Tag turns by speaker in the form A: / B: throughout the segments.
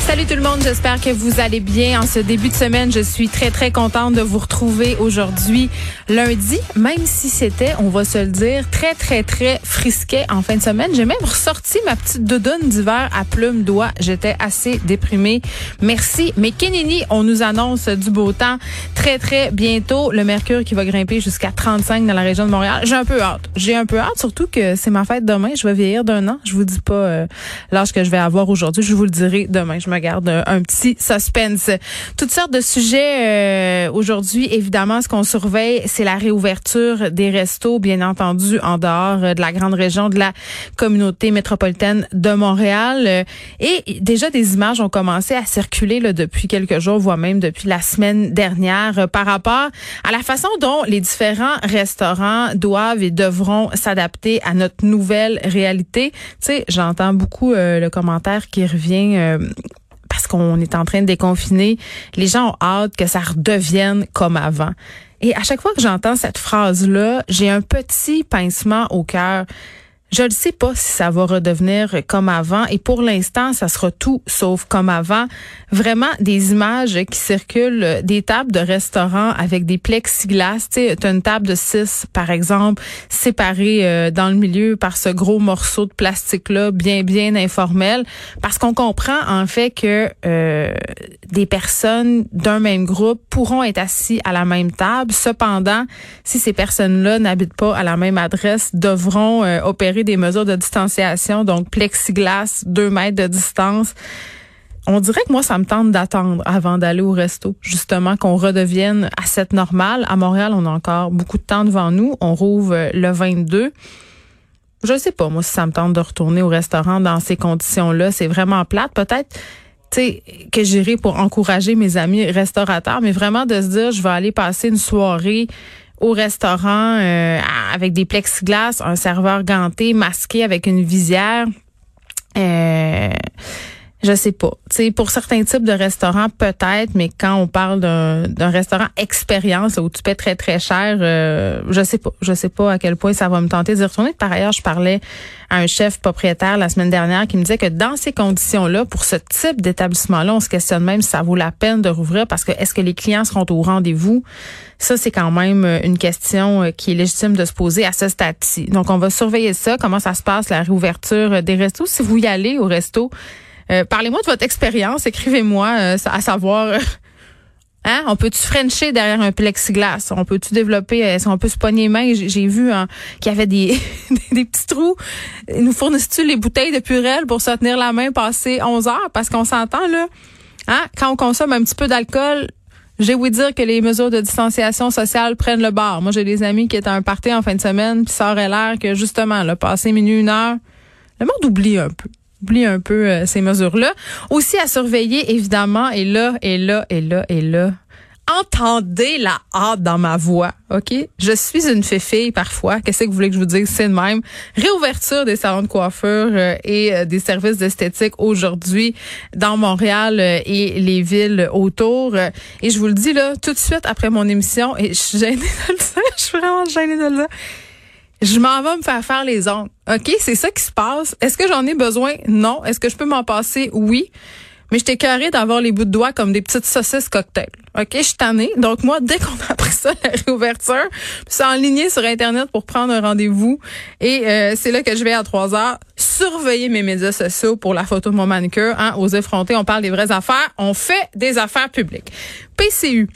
A: Salut tout le monde, j'espère que vous allez bien. En ce début de semaine, je suis très très contente de vous retrouver aujourd'hui lundi, même si c'était, on va se le dire, très très très frisquet en fin de semaine. J'ai même ressorti ma petite doudoune d'hiver à plumes d'oie. J'étais assez déprimée. Merci. Mais Kenini, on nous annonce du beau temps très très bientôt. Le mercure qui va grimper jusqu'à 35 dans la région de Montréal. J'ai un peu hâte. J'ai un peu hâte, surtout que c'est ma fête demain. Je vais vieillir d'un an. Je vous dis pas euh, l'âge que je vais avoir aujourd'hui. Je vous le dirai demain. Je me garde un petit suspense. Toutes sortes de sujets euh, aujourd'hui. Évidemment, ce qu'on surveille, c'est la réouverture des restos, bien entendu, en dehors euh, de la grande région de la communauté métropolitaine de Montréal. Euh, et déjà, des images ont commencé à circuler là, depuis quelques jours, voire même depuis la semaine dernière, par rapport à la façon dont les différents restaurants doivent et devront s'adapter à notre nouvelle réalité. Tu sais, j'entends beaucoup le commentaire qui revient parce qu'on est en train de déconfiner, les gens ont hâte que ça redevienne comme avant. Et à chaque fois que j'entends cette phrase-là, j'ai un petit pincement au cœur. Je ne sais pas si ça va redevenir comme avant et pour l'instant, ça sera tout sauf comme avant. Vraiment des images qui circulent, des tables de restaurants avec des plexiglas. Tu as une table de six, par exemple, séparée euh, dans le milieu par ce gros morceau de plastique-là, bien, bien informel. Parce qu'on comprend en fait que euh, des personnes d'un même groupe pourront être assis à la même table. Cependant, si ces personnes-là n'habitent pas à la même adresse, devront euh, opérer des mesures de distanciation, donc plexiglas, deux mètres de distance. On dirait que moi, ça me tente d'attendre avant d'aller au resto, justement, qu'on redevienne à cette normale. À Montréal, on a encore beaucoup de temps devant nous. On rouvre le 22. Je sais pas, moi, si ça me tente de retourner au restaurant dans ces conditions-là. C'est vraiment plate. Peut-être, tu sais, que j'irai pour encourager mes amis restaurateurs, mais vraiment de se dire, je vais aller passer une soirée au restaurant euh, avec des plexiglas, un serveur ganté, masqué avec une visière. Euh, je sais pas. sais, pour certains types de restaurants, peut-être, mais quand on parle d'un restaurant expérience où tu paies très, très cher, euh, je sais pas. Je sais pas à quel point ça va me tenter d'y retourner. Par ailleurs, je parlais à un chef propriétaire la semaine dernière qui me disait que dans ces conditions-là, pour ce type d'établissement-là, on se questionne même si ça vaut la peine de rouvrir parce que est-ce que les clients seront au rendez-vous? Ça, c'est quand même une question euh, qui est légitime de se poser à ce stade-ci. Donc, on va surveiller ça, comment ça se passe, la réouverture des restos. Si vous y allez au resto, euh, parlez-moi de votre expérience. Écrivez-moi euh, à savoir. Euh, hein? On peut-tu frencher derrière un plexiglas? On peut-tu développer, est-ce qu'on peut se pogner les mains? J'ai vu hein, qu'il y avait des, des petits trous. Nous fournissent-tu les bouteilles de Purel pour se tenir la main passer 11 heures? Parce qu'on s'entend, là. Hein? Quand on consomme un petit peu d'alcool, j'ai ouï dire que les mesures de distanciation sociale prennent le bar. Moi, j'ai des amis qui étaient à un party en fin de semaine, puis ça aurait l'air que, justement, là, passer minuit, une heure, le monde oublie un peu oublie un peu euh, ces mesures-là. Aussi à surveiller, évidemment, et là, et là, et là, et là. Entendez la hâte dans ma voix, OK? Je suis une fée parfois. Qu'est-ce que vous voulez que je vous dise? C'est de même. Réouverture des salons de coiffure euh, et euh, des services d'esthétique aujourd'hui dans Montréal et les villes autour. et je vous le dis là, tout de suite après mon émission, et je suis gênée de le dire, je suis vraiment gênée de le dire je m'en vais me faire faire les ongles. OK, c'est ça qui se passe. Est-ce que j'en ai besoin? Non. Est-ce que je peux m'en passer? Oui. Mais j'étais carré d'avoir les bouts de doigts comme des petites saucisses cocktail. OK, je suis tannée. Donc moi, dès qu'on a appris ça, la réouverture, c'est en ligne sur Internet pour prendre un rendez-vous. Et euh, c'est là que je vais à 3 heures surveiller mes médias sociaux pour la photo de mon manicure. Hein, aux effrontés, on parle des vraies affaires. On fait des affaires publiques. PCU.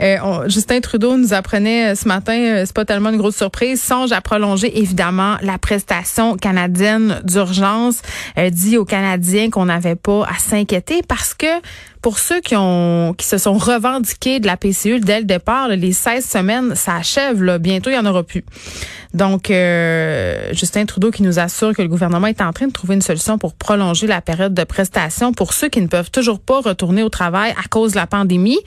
A: Euh, Justin Trudeau nous apprenait euh, ce matin, euh, c'est pas tellement une grosse surprise, songe à prolonger évidemment la prestation canadienne d'urgence. dit aux Canadiens qu'on n'avait pas à s'inquiéter parce que pour ceux qui ont qui se sont revendiqués de la PCU dès le départ, les 16 semaines, ça achève. Là. Bientôt, il y en aura plus. Donc, Justin Trudeau qui nous assure que le gouvernement est en train de trouver une solution pour prolonger la période de prestation pour ceux qui ne peuvent toujours pas retourner au travail à cause de la pandémie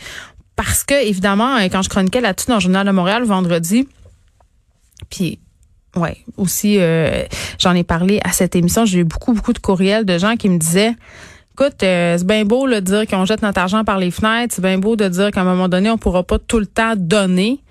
A: parce que, évidemment, euh, quand je chroniquais là-dessus dans le Journal de Montréal vendredi, Puis ouais, aussi euh, j'en ai parlé à cette émission, j'ai eu beaucoup beaucoup de courriels de gens qui me disaient Écoute, euh, c'est bien beau de dire qu'on jette notre argent par les fenêtres, c'est bien beau de dire qu'à un moment donné, on pourra pas tout le temps donner.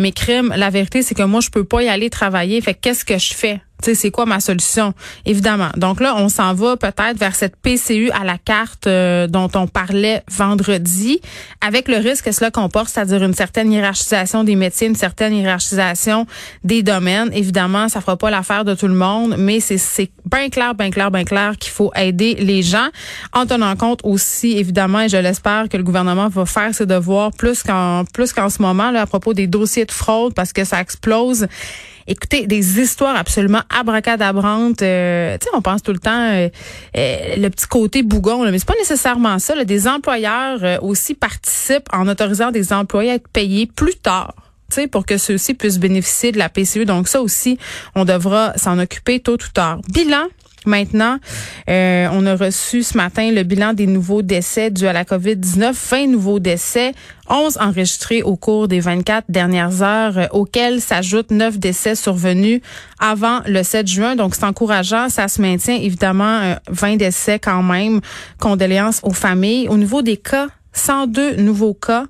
A: Mais crime, la vérité, c'est que moi, je peux pas y aller travailler. Fait qu'est-ce que je fais? C'est quoi ma solution? Évidemment. Donc là, on s'en va peut-être vers cette PCU à la carte euh, dont on parlait vendredi, avec le risque que cela comporte, c'est-à-dire une certaine hiérarchisation des métiers, une certaine hiérarchisation des domaines. Évidemment, ça fera pas l'affaire de tout le monde, mais c'est bien clair, bien clair, bien clair qu'il faut aider les gens en tenant compte aussi, évidemment, et je l'espère que le gouvernement va faire ses devoirs plus qu'en plus qu'en ce moment là à propos des dossiers de fraude parce que ça explose. Écoutez, des histoires absolument abracadabrantes. Euh, tu sais, on pense tout le temps euh, euh, le petit côté bougon, là, mais c'est pas nécessairement ça. Là. Des employeurs aussi participent en autorisant des employés à être payés plus tard pour que ceux-ci puissent bénéficier de la PCE. Donc ça aussi, on devra s'en occuper tôt ou tard. Bilan, Maintenant, euh, on a reçu ce matin le bilan des nouveaux décès dus à la COVID-19. 20 nouveaux décès, 11 enregistrés au cours des 24 dernières heures, euh, auxquels s'ajoutent 9 décès survenus avant le 7 juin. Donc, c'est encourageant. Ça se maintient, évidemment, 20 euh, décès quand même. Condoléances aux familles. Au niveau des cas, 102 nouveaux cas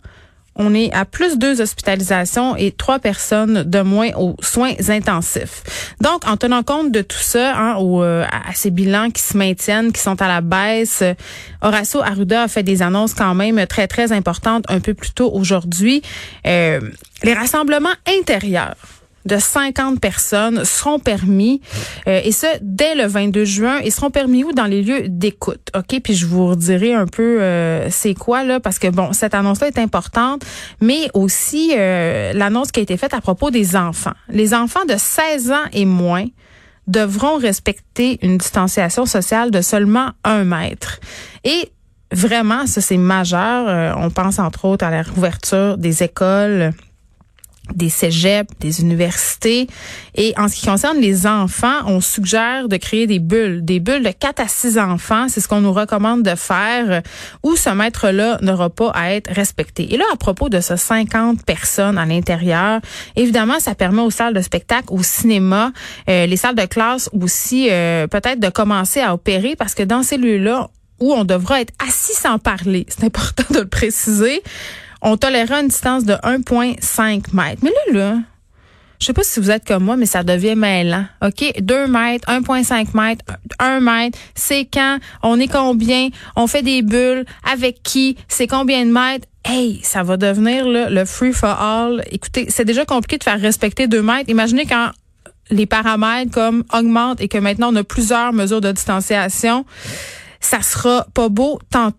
A: on est à plus deux hospitalisations et trois personnes de moins aux soins intensifs. Donc, en tenant compte de tout ça, hein, euh, à ces bilans qui se maintiennent, qui sont à la baisse, Horacio Arruda a fait des annonces quand même très, très importantes un peu plus tôt aujourd'hui. Euh, les rassemblements intérieurs de 50 personnes seront permis euh, et ce dès le 22 juin. Ils seront permis où? Dans les lieux d'écoute OK? Puis je vous redirai un peu euh, c'est quoi là parce que bon cette annonce là est importante mais aussi euh, l'annonce qui a été faite à propos des enfants. Les enfants de 16 ans et moins devront respecter une distanciation sociale de seulement un mètre. Et vraiment ça c'est majeur on pense entre autres à la réouverture des écoles des cégeps, des universités. Et en ce qui concerne les enfants, on suggère de créer des bulles, des bulles de 4 à 6 enfants. C'est ce qu'on nous recommande de faire, où ce maître-là n'aura pas à être respecté. Et là, à propos de ce 50 personnes à l'intérieur, évidemment, ça permet aux salles de spectacle, au cinéma, euh, les salles de classe aussi, euh, peut-être de commencer à opérer parce que dans ces lieux-là, où on devra être assis sans parler, c'est important de le préciser, on tolérera une distance de 1,5 mètres. Mais là, là, je sais pas si vous êtes comme moi, mais ça devient mêlant. OK? 2 mètres, 1,5 mètres, 1 mètre, c'est quand, on est combien, on fait des bulles, avec qui, c'est combien de mètres? Hey, ça va devenir le free for all. Écoutez, c'est déjà compliqué de faire respecter 2 mètres. Imaginez quand les paramètres comme augmentent et que maintenant on a plusieurs mesures de distanciation. Ça sera pas beau tantôt.